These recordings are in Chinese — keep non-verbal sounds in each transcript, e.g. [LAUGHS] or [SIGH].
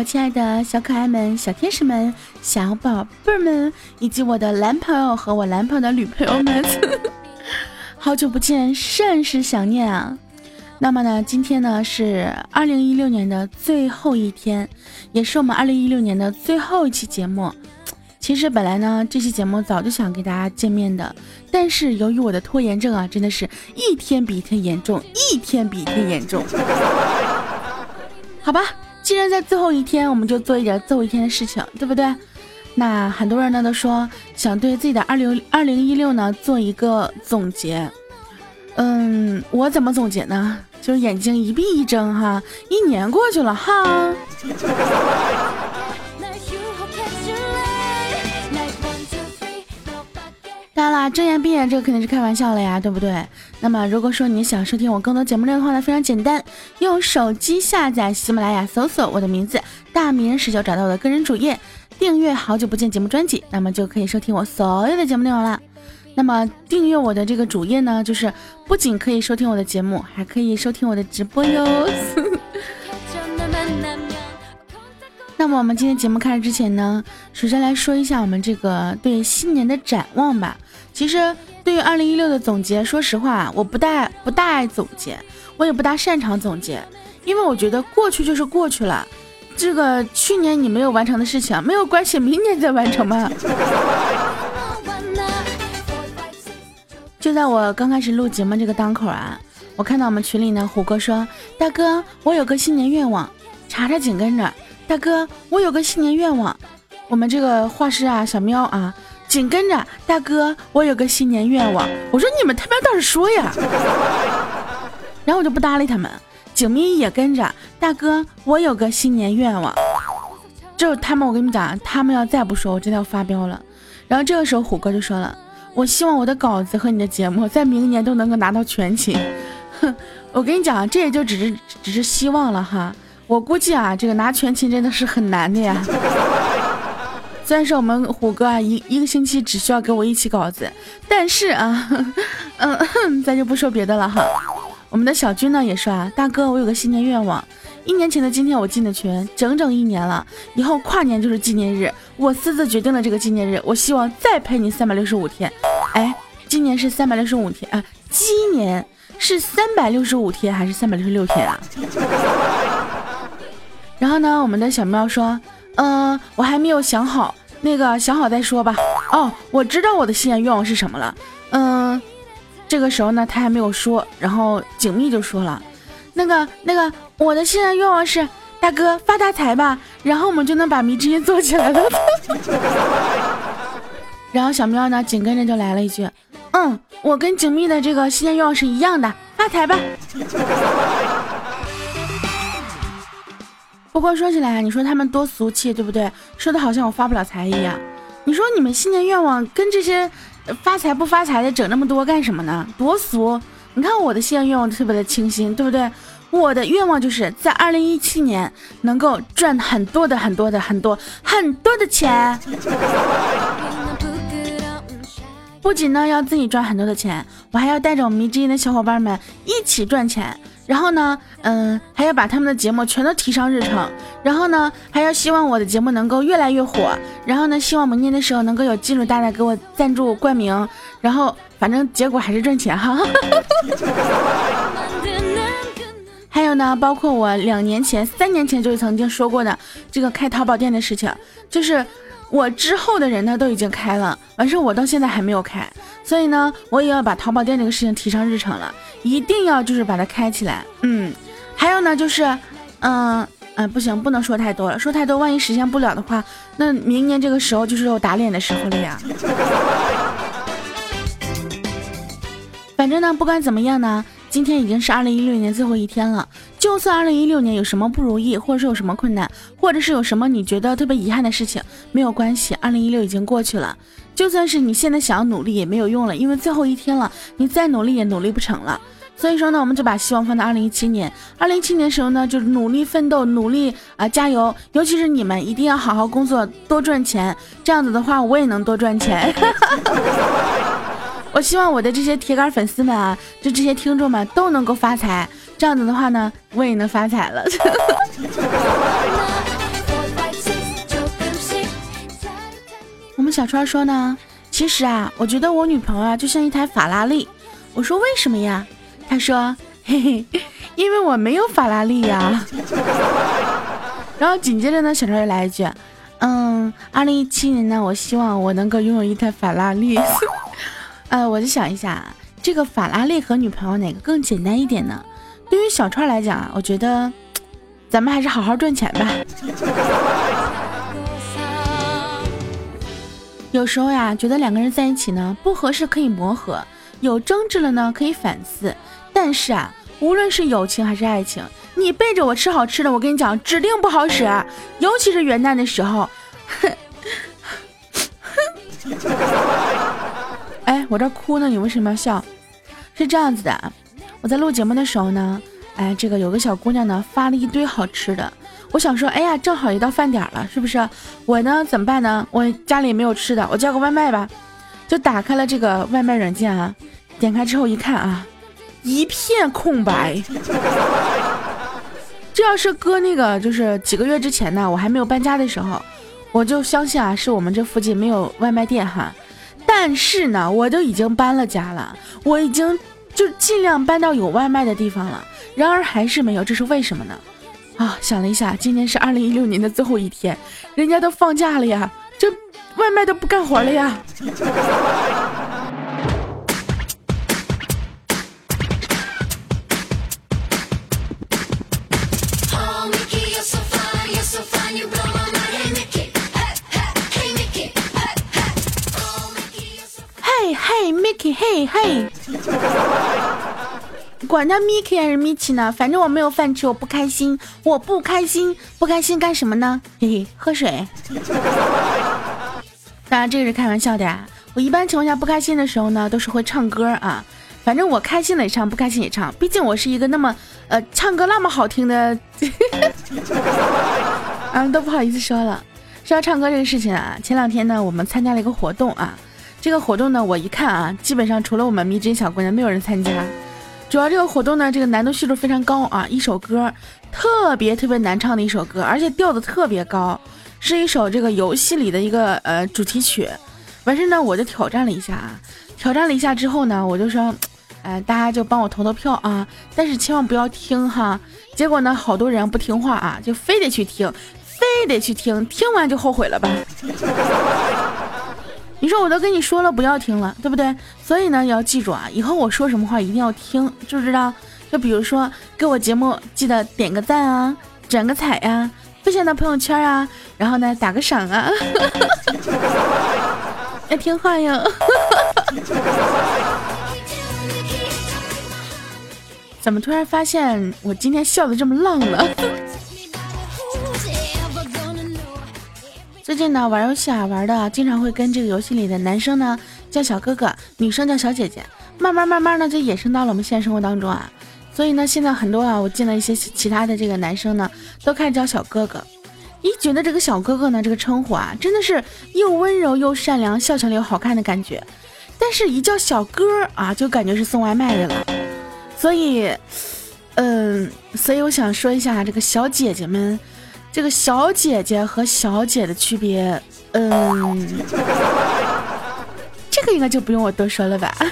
我亲爱的小可爱们、小天使们、小宝贝儿们，以及我的男朋友和我男朋友的女朋友们，[LAUGHS] 好久不见，甚是想念啊！那么呢，今天呢是二零一六年的最后一天，也是我们二零一六年的最后一期节目。其实本来呢，这期节目早就想给大家见面的，但是由于我的拖延症啊，真的是一天比一天严重，一天比一天严重。[LAUGHS] 好吧。既然在最后一天，我们就做一点最后一天的事情，对不对？那很多人呢都说想对自己的二零二零一六呢做一个总结。嗯，我怎么总结呢？就是眼睛一闭一睁，哈，一年过去了，哈。啦，睁眼闭眼这个肯定是开玩笑了呀，对不对？那么如果说你想收听我更多节目内容的。话呢，非常简单，用手机下载喜马拉雅，搜索我的名字大名人时就找到我的个人主页，订阅好久不见节目专辑，那么就可以收听我所有的节目内容了。那么订阅我的这个主页呢，就是不仅可以收听我的节目，还可以收听我的。直播哟。那么我们今天节目开始之前呢，首先来说一下我们这个对新年的展望吧。其实对于二零一六的总结，说实话，我不大不大爱总结，我也不大擅长总结，因为我觉得过去就是过去了，这个去年你没有完成的事情没有关系，明年再完成嘛。[LAUGHS] 就在我刚开始录节目这个当口啊，我看到我们群里呢，虎哥说：“大哥，我有个新年愿望。”查查紧跟着。大哥，我有个新年愿望。我们这个画师啊，小喵啊，紧跟着大哥，我有个新年愿望。我说你们他妈倒是说呀。[LAUGHS] 然后我就不搭理他们。景咪也跟着大哥，我有个新年愿望。就他们，我跟你们讲，他们要再不说，我真的要发飙了。然后这个时候虎哥就说了，我希望我的稿子和你的节目在明年都能够拿到全勤。哼，我跟你讲，这也就只是只是希望了哈。我估计啊，这个拿全勤真的是很难的呀。[LAUGHS] 虽然说我们虎哥啊一一个星期只需要给我一期稿子，但是啊，嗯，咱就不说别的了哈。我们的小军呢也说啊，大哥，我有个新年愿望，一年前的今天我进的群，整整一年了，以后跨年就是纪念日，我私自决定了这个纪念日，我希望再陪你三百六十五天。哎，今年是三百六十五天啊，今年是三百六十五天还是三百六十六天啊？[LAUGHS] 然后呢，我们的小喵说：“嗯，我还没有想好，那个想好再说吧。”哦，我知道我的新年愿望是什么了。嗯，这个时候呢，他还没有说，然后景密就说了：“那个，那个，我的新年愿望是大哥发大财吧，然后我们就能把迷之音做起来了。[LAUGHS] ”然后小喵呢，紧跟着就来了一句：“嗯，我跟景密的这个新年愿望是一样的，发财吧。”不过说起来，你说他们多俗气，对不对？说的好像我发不了财一样。你说你们新年愿望跟这些发财不发财的整那么多干什么呢？多俗！你看我的新年愿望特别的清新，对不对？我的愿望就是在二零一七年能够赚很多的很多的很多很多的钱。不仅呢要自己赚很多的钱，我还要带着我们迷之音的小伙伴们一起赚钱。然后呢，嗯，还要把他们的节目全都提上日程。然后呢，还要希望我的节目能够越来越火。然后呢，希望明年的时候能够有金主大大给我赞助冠名。然后反正结果还是赚钱哈。[LAUGHS] 还有呢，包括我两年前、三年前就曾经说过的这个开淘宝店的事情，就是。我之后的人呢都已经开了，完事我到现在还没有开，所以呢，我也要把淘宝店这个事情提上日程了，一定要就是把它开起来。嗯，还有呢，就是，嗯嗯，不行，不能说太多了，说太多万一实现不了的话，那明年这个时候就是我打脸的时候了呀。反正呢，不管怎么样呢。今天已经是二零一六年最后一天了，就算二零一六年有什么不如意，或者是有什么困难，或者是有什么你觉得特别遗憾的事情，没有关系，二零一六已经过去了。就算是你现在想要努力也没有用了，因为最后一天了，你再努力也努力不成了。所以说呢，我们就把希望放到二零一七年。二零一七年的时候呢，就是努力奋斗，努力啊加油！尤其是你们一定要好好工作，多赚钱，这样子的话我也能多赚钱。[LAUGHS] 我希望我的这些铁杆粉丝们啊就这些听众们都能够发财这样子的话呢我也能发财了。[LAUGHS] 我们小川说呢其实啊我觉得我女朋友啊就像一台法拉利我说为什么呀？他说嘿嘿因为我没有法拉利呀。[LAUGHS] 然后紧接着呢小川又来一句嗯二零一七年呢我希望我能够拥有一台法拉利。呃，我就想一下，这个法拉利和女朋友哪个更简单一点呢？对于小川来讲啊，我觉得咱们还是好好赚钱吧。有时候呀，觉得两个人在一起呢不合适可以磨合，有争执了呢可以反思。但是啊，无论是友情还是爱情，你背着我吃好吃的，我跟你讲，指定不好使。尤其是元旦的时候。哼哎，我这哭呢，你为什么要笑？是这样子的，我在录节目的时候呢，哎，这个有个小姑娘呢发了一堆好吃的。我想说，哎呀，正好也到饭点了，是不是？我呢怎么办呢？我家里没有吃的，我叫个外卖吧。就打开了这个外卖软件啊，点开之后一看啊，一片空白。这要是搁那个就是几个月之前呢，我还没有搬家的时候，我就相信啊，是我们这附近没有外卖店哈。但是呢，我都已经搬了家了，我已经就尽量搬到有外卖的地方了，然而还是没有，这是为什么呢？啊，想了一下，今年是二零一六年的最后一天，人家都放假了呀，这外卖都不干活了呀。嘿嘿。管他 Miki 还是 Michi 呢，反正我没有饭吃，我不开心，我不开心，不开心干什么呢？嘿嘿，喝水。当然这个是开玩笑的呀。我一般情况下不开心的时候呢，都是会唱歌啊。反正我开心了也唱，不开心也唱，毕竟我是一个那么呃唱歌那么好听的。[LAUGHS] 啊，都不好意思说了。说到唱歌这个事情啊，前两天呢，我们参加了一个活动啊。这个活动呢，我一看啊，基本上除了我们迷之小姑娘，没有人参加。主要这个活动呢，这个难度系数非常高啊！一首歌特别特别难唱的一首歌，而且调子特别高，是一首这个游戏里的一个呃主题曲。完事呢，我就挑战了一下啊，挑战了一下之后呢，我就说，哎，大家就帮我投投票啊，但是千万不要听哈。结果呢，好多人不听话啊，就非得去听，非得去听，听完就后悔了吧。你说我都跟你说了不要听了，对不对？所以呢，要记住啊，以后我说什么话一定要听，知不知道？就比如说给我节目记得点个赞啊，转个彩呀，分享到朋友圈啊，然后呢打个赏啊，[LAUGHS] 要听话哟。[LAUGHS] 怎么突然发现我今天笑的这么浪了？最近呢，玩游戏啊，玩的经常会跟这个游戏里的男生呢叫小哥哥，女生叫小姐姐，慢慢慢慢呢就衍生到了我们现实生活当中啊。所以呢，现在很多啊，我见到一些其他的这个男生呢，都开始叫小哥哥。一觉得这个小哥哥呢，这个称呼啊，真的是又温柔又善良，笑起来又好看的感觉。但是，一叫小哥啊，就感觉是送外卖的了。所以，嗯，所以我想说一下这个小姐姐们。这个小姐姐和小姐的区别，嗯，这个应该就不用我多说了吧。[LAUGHS]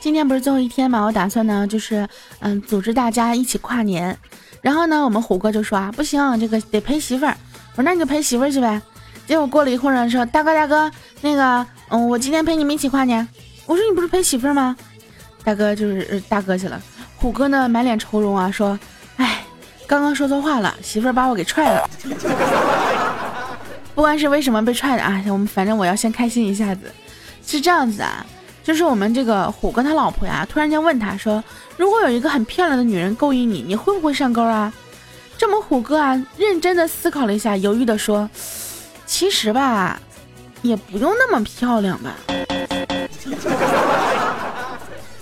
今天不是最后一天嘛，我打算呢，就是嗯，组织大家一起跨年。然后呢，我们虎哥就说啊，不行，这个得陪媳妇儿。我说那你就陪媳妇儿去呗。结果过了一会儿呢，说大哥大哥，那个嗯，我今天陪你们一起跨年。我说你不是陪媳妇儿吗？大哥就是大哥去了。虎哥呢，满脸愁容啊，说。哎刚刚说错话了，媳妇儿把我给踹了。[LAUGHS] 不管是为什么被踹的啊，我们反正我要先开心一下子。是这样子啊，就是我们这个虎哥他老婆呀，突然间问他说：“如果有一个很漂亮的女人勾引你，你会不会上钩啊？”这么虎哥啊，认真的思考了一下，犹豫的说：“其实吧，也不用那么漂亮吧。”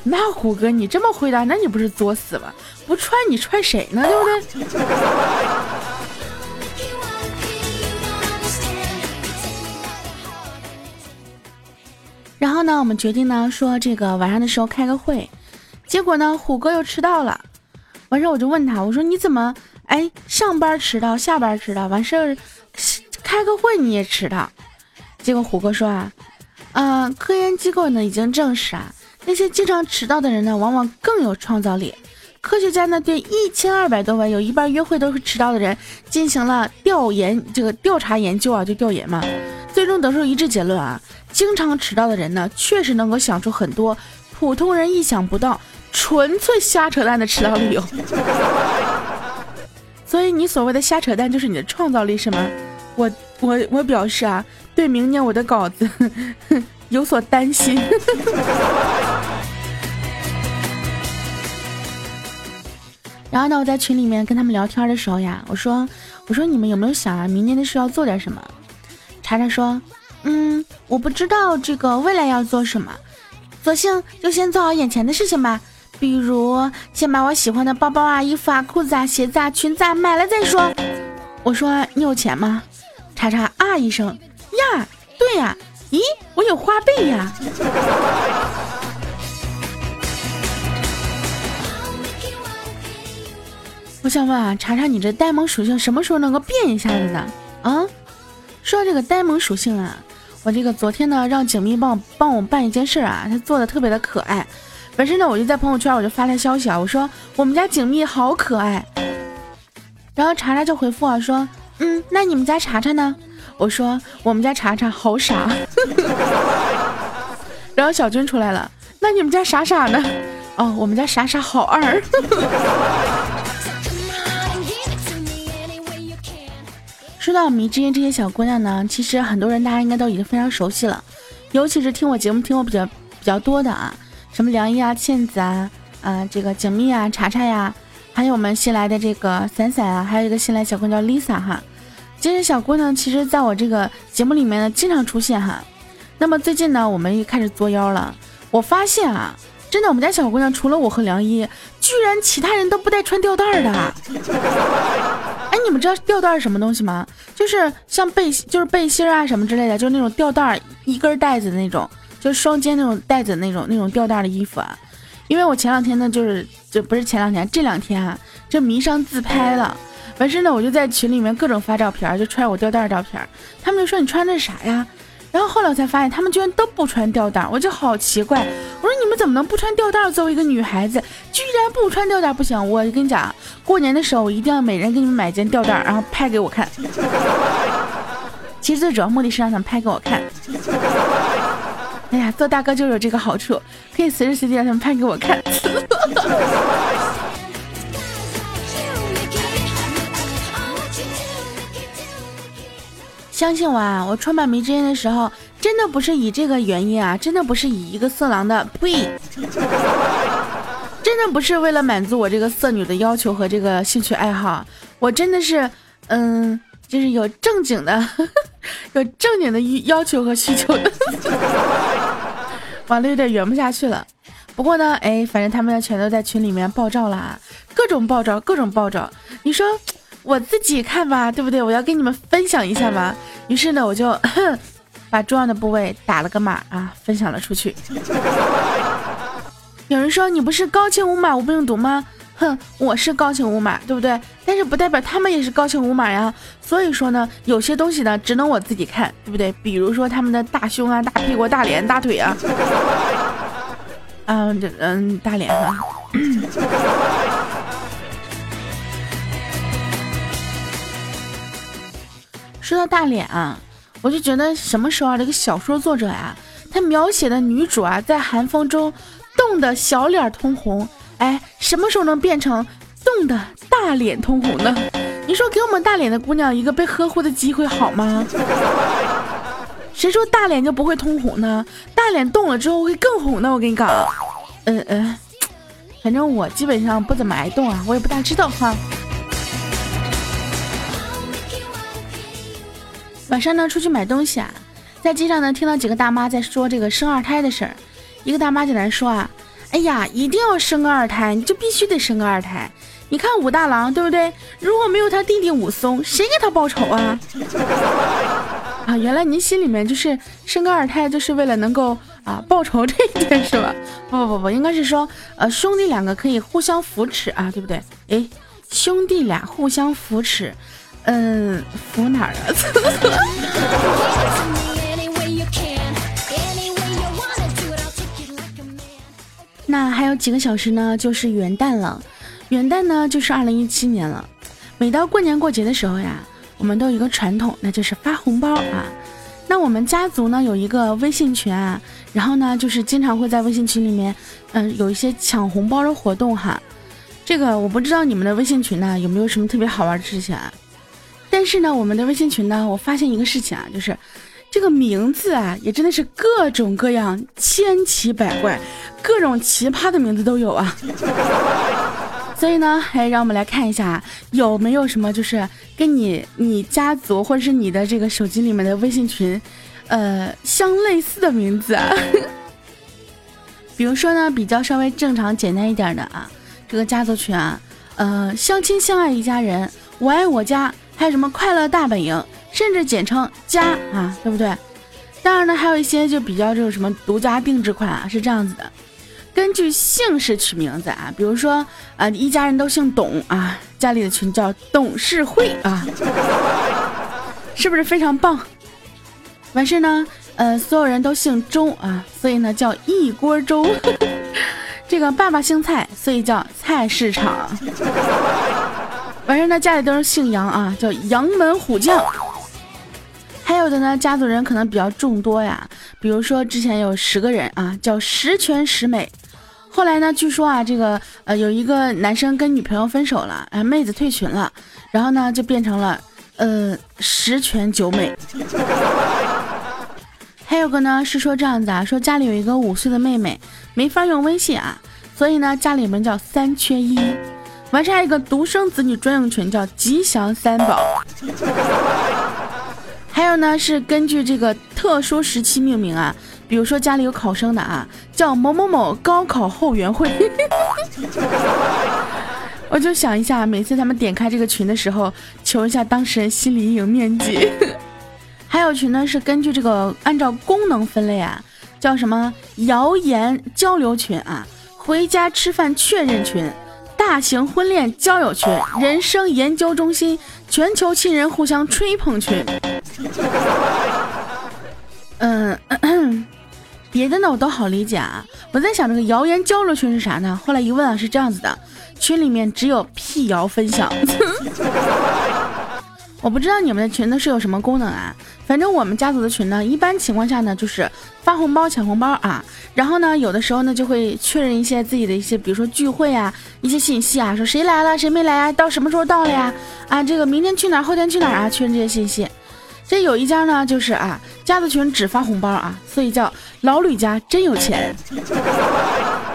那虎哥，你这么回答，那你不是作死吗？不踹你踹谁呢？对不对？然后呢，我们决定呢说这个晚上的时候开个会，结果呢虎哥又迟到了。完事儿我就问他，我说你怎么哎上班迟到，下班迟到，完事儿开个会你也迟到。结果虎哥说啊，嗯，科研机构呢已经证实啊，那些经常迟到的人呢，往往更有创造力。科学家呢对一千二百多位有一半约会都是迟到的人进行了调研，这个调查研究啊，就调研嘛，最终得出一致结论啊，经常迟到的人呢，确实能够想出很多普通人意想不到、纯粹瞎扯淡的迟到理由。[LAUGHS] 所以你所谓的瞎扯淡就是你的创造力是吗？我我我表示啊，对明年我的稿子有所担心。[LAUGHS] 然后呢，我在群里面跟他们聊天的时候呀，我说我说你们有没有想啊，明年的事要做点什么？查查说，嗯，我不知道这个未来要做什么，索性就先做好眼前的事情吧。比如先把我喜欢的包包啊、衣服啊、裤子啊、鞋子啊、裙子啊买了再说。我说你有钱吗？查查啊一声呀，对呀，咦，我有花呗呀。我想问啊，查查你这呆萌属性什么时候能够变一下子呢？啊，说到这个呆萌属性啊，我这个昨天呢让景蜜帮我帮我办一件事啊，他做的特别的可爱。本身呢我就在朋友圈我就发了消息啊，我说我们家景蜜好可爱。然后查查就回复我说，嗯，那你们家查查呢？我说我们家查查好傻。[LAUGHS] 然后小军出来了，那你们家傻傻呢？哦，我们家傻傻好二。[LAUGHS] 说到迷之音这些小姑娘呢，其实很多人大家应该都已经非常熟悉了，尤其是听我节目听我比较比较多的啊，什么梁一啊、倩子啊、啊这个景蜜啊、查查呀，还有我们新来的这个伞伞啊，还有一个新来小姑娘叫 Lisa 哈，这些小姑娘其实在我这个节目里面呢经常出现哈。那么最近呢，我们又开始作妖了，我发现啊，真的我们家小姑娘除了我和梁一，居然其他人都不带穿吊带的。[LAUGHS] 哎，你们知道吊带是什么东西吗？就是像背，就是背心啊什么之类的，就是那种吊带一根带子的那种，就是双肩那种带子那种那种吊带的衣服啊。因为我前两天呢，就是就不是前两天，这两天啊，就迷上自拍了。完事呢，我就在群里面各种发照片，就穿我吊带的照片。他们就说你穿的是啥呀？然后后来我才发现，他们居然都不穿吊带，我就好奇怪。我说你们怎么能不穿吊带？作为一个女孩子，居然不穿吊带不行！我跟你讲，过年的时候我一定要每人给你们买一件吊带，然后拍给我看。其实最主要目的是让他们拍给我看。哎呀，做大哥就有这个好处，可以随时随地让他们拍给我看。相信我啊，我创办迷之音的时候，真的不是以这个原因啊，真的不是以一个色狼的呸，真的不是为了满足我这个色女的要求和这个兴趣爱好，我真的是，嗯，就是有正经的，[LAUGHS] 有正经的要求和需求的，完了有点圆不下去了。不过呢，哎，反正他们全都在群里面爆照了啊，各种爆照，各种爆照，你说。我自己看吧，对不对？我要跟你们分享一下嘛。于是呢，我就 [LAUGHS] 把重要的部位打了个码啊，分享了出去。[LAUGHS] 有人说你不是高清无码无病毒吗？哼，我是高清无码，对不对？但是不代表他们也是高清无码呀。所以说呢，有些东西呢，只能我自己看，对不对？比如说他们的大胸啊、大屁股、大脸、大腿啊，嗯，[LAUGHS] 这嗯，大脸哈。说到大脸啊，我就觉得什么时候啊，这个小说作者呀，他描写的女主啊，在寒风中冻得小脸通红，哎，什么时候能变成冻得大脸通红呢？你说给我们大脸的姑娘一个被呵护的机会好吗？谁说大脸就不会通红呢？大脸冻了之后会更红的，我跟你讲。嗯嗯，[TSK] 反正我基本上不怎么爱冻啊，我也不大知道哈。晚上呢，出去买东西啊，在街上呢，听到几个大妈在说这个生二胎的事儿。一个大妈就在说啊，哎呀，一定要生个二胎，你就必须得生个二胎。你看武大郎，对不对？如果没有他弟弟武松，谁给他报仇啊？啊，原来您心里面就是生个二胎，就是为了能够啊报仇这一点是吧？不不不不，应该是说，呃，兄弟两个可以互相扶持啊，对不对？哎，兄弟俩互相扶持。嗯，服哪儿啊？[LAUGHS] 那还有几个小时呢，就是元旦了。元旦呢，就是二零一七年了。每到过年过节的时候呀，我们都有一个传统，那就是发红包啊。那我们家族呢有一个微信群啊，然后呢就是经常会在微信群里面，嗯，有一些抢红包的活动哈。这个我不知道你们的微信群呢有没有什么特别好玩的事情啊？但是呢，我们的微信群呢，我发现一个事情啊，就是这个名字啊，也真的是各种各样、千奇百怪、各种奇葩的名字都有啊。[LAUGHS] 所以呢，哎，让我们来看一下有没有什么就是跟你、你家族或者是你的这个手机里面的微信群，呃，相类似的名字。啊。[LAUGHS] 比如说呢，比较稍微正常简单一点的啊。这个家族群啊，呃，相亲相爱一家人，我爱我家，还有什么快乐大本营，甚至简称家啊，对不对？当然呢，还有一些就比较这种什么独家定制款啊，是这样子的，根据姓氏取名字啊，比如说啊，一家人都姓董啊，家里的群叫董事会啊，是不是非常棒？完事呢，呃，所有人都姓周啊，所以呢叫一锅粥。这个爸爸姓蔡，所以叫菜市场。完事呢，家里都是姓杨啊，叫杨门虎将。还有的呢，家族人可能比较众多呀，比如说之前有十个人啊，叫十全十美。后来呢，据说啊，这个呃有一个男生跟女朋友分手了，哎，妹子退群了，然后呢就变成了呃十全九美。[LAUGHS] 还有个呢是说这样子啊，说家里有一个五岁的妹妹没法用微信啊，所以呢家里面叫三缺一。完事还有一个独生子女专用群叫吉祥三宝。还有呢是根据这个特殊时期命名啊，比如说家里有考生的啊，叫某某某高考后援会。[LAUGHS] 我就想一下，每次他们点开这个群的时候，求一下当事人心理阴影面积。[LAUGHS] 还有群呢，是根据这个按照功能分类啊，叫什么谣言交流群啊，回家吃饭确认群，大型婚恋交友群，人生研究中心，全球亲人互相吹捧群。嗯，别的呢我都好理解啊，我在想这个谣言交流群是啥呢？后来一问啊，是这样子的，群里面只有辟谣分享。[LAUGHS] 我不知道你们的群都是有什么功能啊？反正我们家族的群呢，一般情况下呢就是发红包、抢红包啊，然后呢有的时候呢就会确认一些自己的一些，比如说聚会啊，一些信息啊，说谁来了，谁没来啊，到什么时候到了呀？啊，这个明天去哪儿，后天去哪儿啊？确认这些信息。这有一家呢，就是啊，家族群只发红包啊，所以叫老吕家真有钱，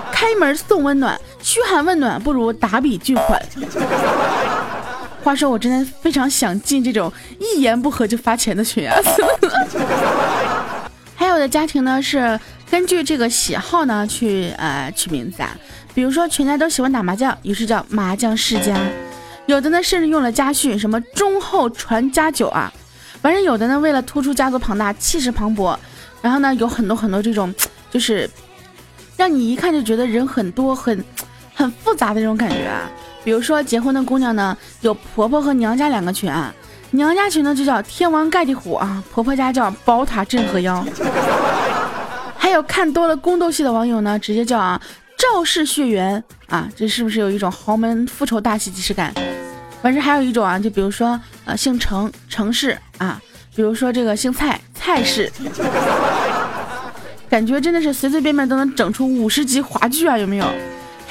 开门送温暖，嘘寒问暖不如打笔巨款。话说，我真的非常想进这种一言不合就发钱的群啊！[LAUGHS] 还有的家庭呢是根据这个喜好呢去呃取名字啊，比如说全家都喜欢打麻将，于是叫麻将世家；有的呢甚至用了家训，什么忠厚传家久啊。反正有的呢为了突出家族庞大、气势磅礴，然后呢有很多很多这种就是让你一看就觉得人很多、很很复杂的这种感觉啊。比如说结婚的姑娘呢，有婆婆和娘家两个群啊，娘家群呢就叫天王盖地虎啊，婆婆家叫宝塔镇河妖。[LAUGHS] 还有看多了宫斗戏的网友呢，直接叫啊赵氏血缘啊，这是不是有一种豪门复仇大戏即视感？反正还有一种啊，就比如说呃姓程程氏啊，比如说这个姓蔡蔡氏，感觉真的是随随便便都能整出五十集华剧啊，有没有？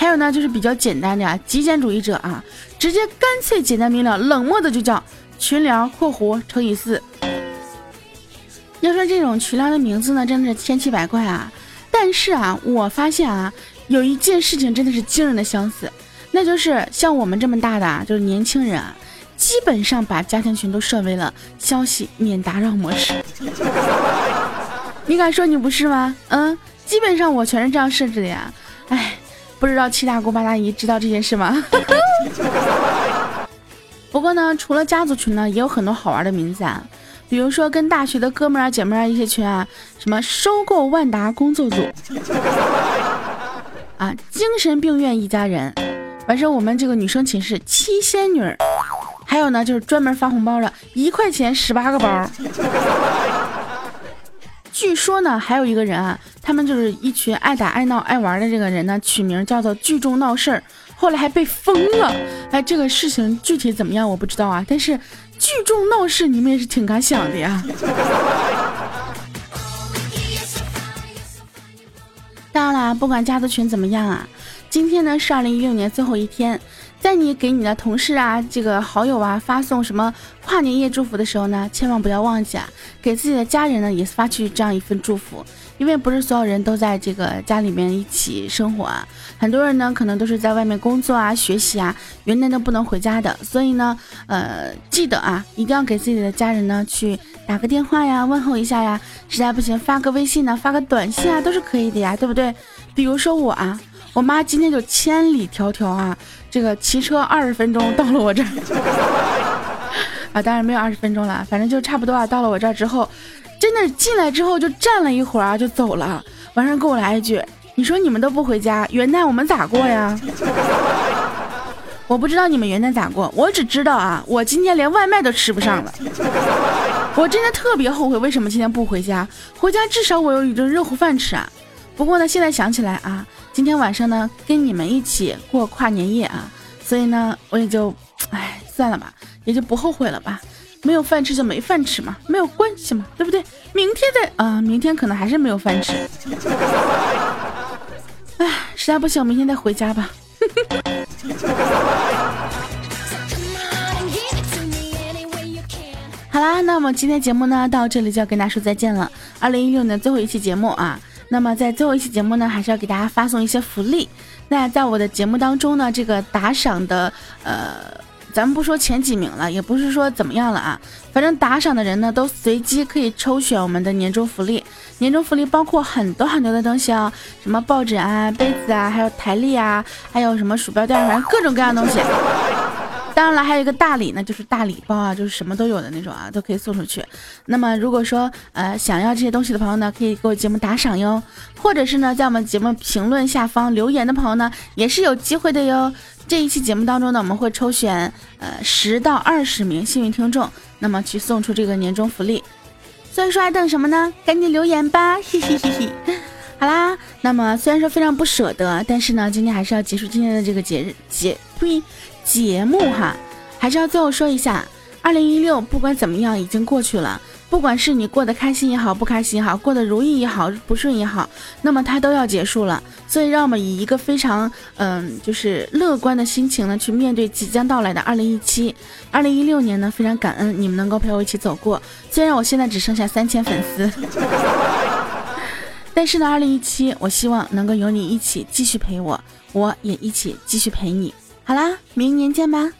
还有呢，就是比较简单的呀，极简主义者啊，直接干脆简单明了，冷漠的就叫群聊（括弧乘以四）。要说这种群聊的名字呢，真的是千奇百怪啊。但是啊，我发现啊，有一件事情真的是惊人的相似，那就是像我们这么大的啊，就是年轻人啊，基本上把家庭群都设为了消息免打扰模式。[LAUGHS] 你敢说你不是吗？嗯，基本上我全是这样设置的呀。哎。不知道七大姑八大姨知道这件事吗？[LAUGHS] 不过呢，除了家族群呢，也有很多好玩的名字啊，比如说跟大学的哥们儿姐妹儿一些群啊，什么收购万达工作组 [LAUGHS] 啊，精神病院一家人，完事我们这个女生寝室七仙女，还有呢，就是专门发红包的，一块钱十八个包。据说呢，还有一个人啊，他们就是一群爱打爱闹爱玩的这个人呢，取名叫做聚众闹事儿，后来还被封了。哎，这个事情具体怎么样我不知道啊，但是聚众闹事你们也是挺敢想的呀。当然啦，不管家族群怎么样啊，今天呢是二零一六年最后一天。在你给你的同事啊、这个好友啊发送什么跨年夜祝福的时候呢，千万不要忘记啊，给自己的家人呢也发去这样一份祝福。因为不是所有人都在这个家里面一起生活啊，很多人呢可能都是在外面工作啊、学习啊，元旦都不能回家的。所以呢，呃，记得啊，一定要给自己的家人呢去打个电话呀，问候一下呀。实在不行，发个微信呢，发个短信啊，都是可以的呀，对不对？比如说我啊，我妈今天就千里迢迢啊。这个骑车二十分钟到了我这儿，[LAUGHS] 啊，当然没有二十分钟了，反正就差不多啊。到了我这儿之后，真的进来之后就站了一会儿啊，就走了。完事儿跟我来一句：“你说你们都不回家，元旦我们咋过呀？” [LAUGHS] 我不知道你们元旦咋过，我只知道啊，我今天连外卖都吃不上了。我真的特别后悔，为什么今天不回家？回家至少我有一顿热乎饭吃啊。不过呢，现在想起来啊。今天晚上呢，跟你们一起过跨年夜啊，所以呢，我也就，哎，算了吧，也就不后悔了吧。没有饭吃就没饭吃嘛，没有关系嘛，对不对？明天再啊，明天可能还是没有饭吃。哎，实在不行，明天再回家吧。[LAUGHS] 好啦，那么今天节目呢，到这里就要跟大家说再见了。二零一六年最后一期节目啊。那么在最后一期节目呢，还是要给大家发送一些福利。那在我的节目当中呢，这个打赏的，呃，咱们不说前几名了，也不是说怎么样了啊，反正打赏的人呢，都随机可以抽选我们的年终福利。年终福利包括很多很多的东西啊，什么抱枕啊、杯子啊，还有台历啊，还有什么鼠标垫，反正各种各样东西。当然了，还有一个大礼呢，就是大礼包啊，就是什么都有的那种啊，都可以送出去。那么如果说呃想要这些东西的朋友呢，可以给我节目打赏哟，或者是呢在我们节目评论下方留言的朋友呢，也是有机会的哟。这一期节目当中呢，我们会抽选呃十到二十名幸运听众，那么去送出这个年终福利。所以说还等什么呢？赶紧留言吧！嘿嘿嘿嘿。好啦，那么虽然说非常不舍得，但是呢，今天还是要结束今天的这个节日节呸。节目哈，还是要最后说一下，二零一六不管怎么样已经过去了，不管是你过得开心也好，不开心也好，过得如意也好，不顺也好，那么它都要结束了。所以让我们以一个非常嗯，就是乐观的心情呢，去面对即将到来的二零一七、二零一六年呢。非常感恩你们能够陪我一起走过，虽然我现在只剩下三千粉丝，[LAUGHS] 但是呢，二零一七我希望能够有你一起继续陪我，我也一起继续陪你。好啦，明年见吧。